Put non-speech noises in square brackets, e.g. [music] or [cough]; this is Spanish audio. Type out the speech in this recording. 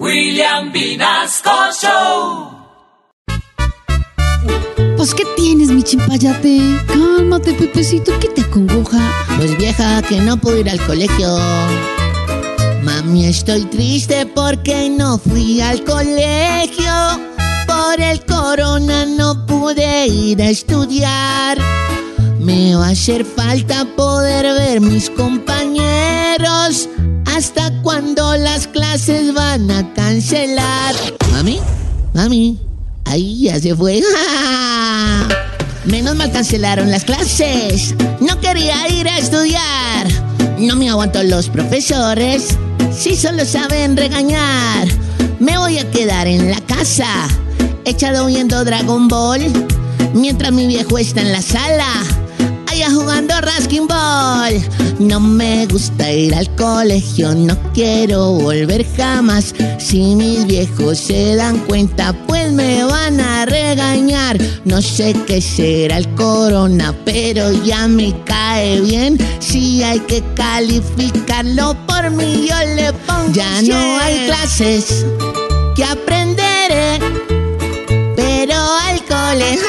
William Vinasco Show. Pues, ¿qué tienes, mi chimpayate? Cálmate, Pepecito, ¿qué te acongoja? Pues vieja, que no puedo ir al colegio. Mami, estoy triste porque no fui al colegio. Por el corona no pude ir a estudiar. Me va a hacer falta poder ver mis compañeros. Las clases van a cancelar? Mami, mami, ahí ya se fue. [laughs] Menos mal cancelaron las clases. No quería ir a estudiar. No me aguanto los profesores. Si solo saben regañar. Me voy a quedar en la casa. Echado viendo Dragon Ball. Mientras mi viejo está en la sala. No me gusta ir al colegio. No quiero volver jamás. Si mis viejos se dan cuenta, pues me van a regañar. No sé qué será el corona, pero ya me cae bien. Si hay que calificarlo por mí, yo le pongo. Ya no hay clases que aprenderé, pero al colegio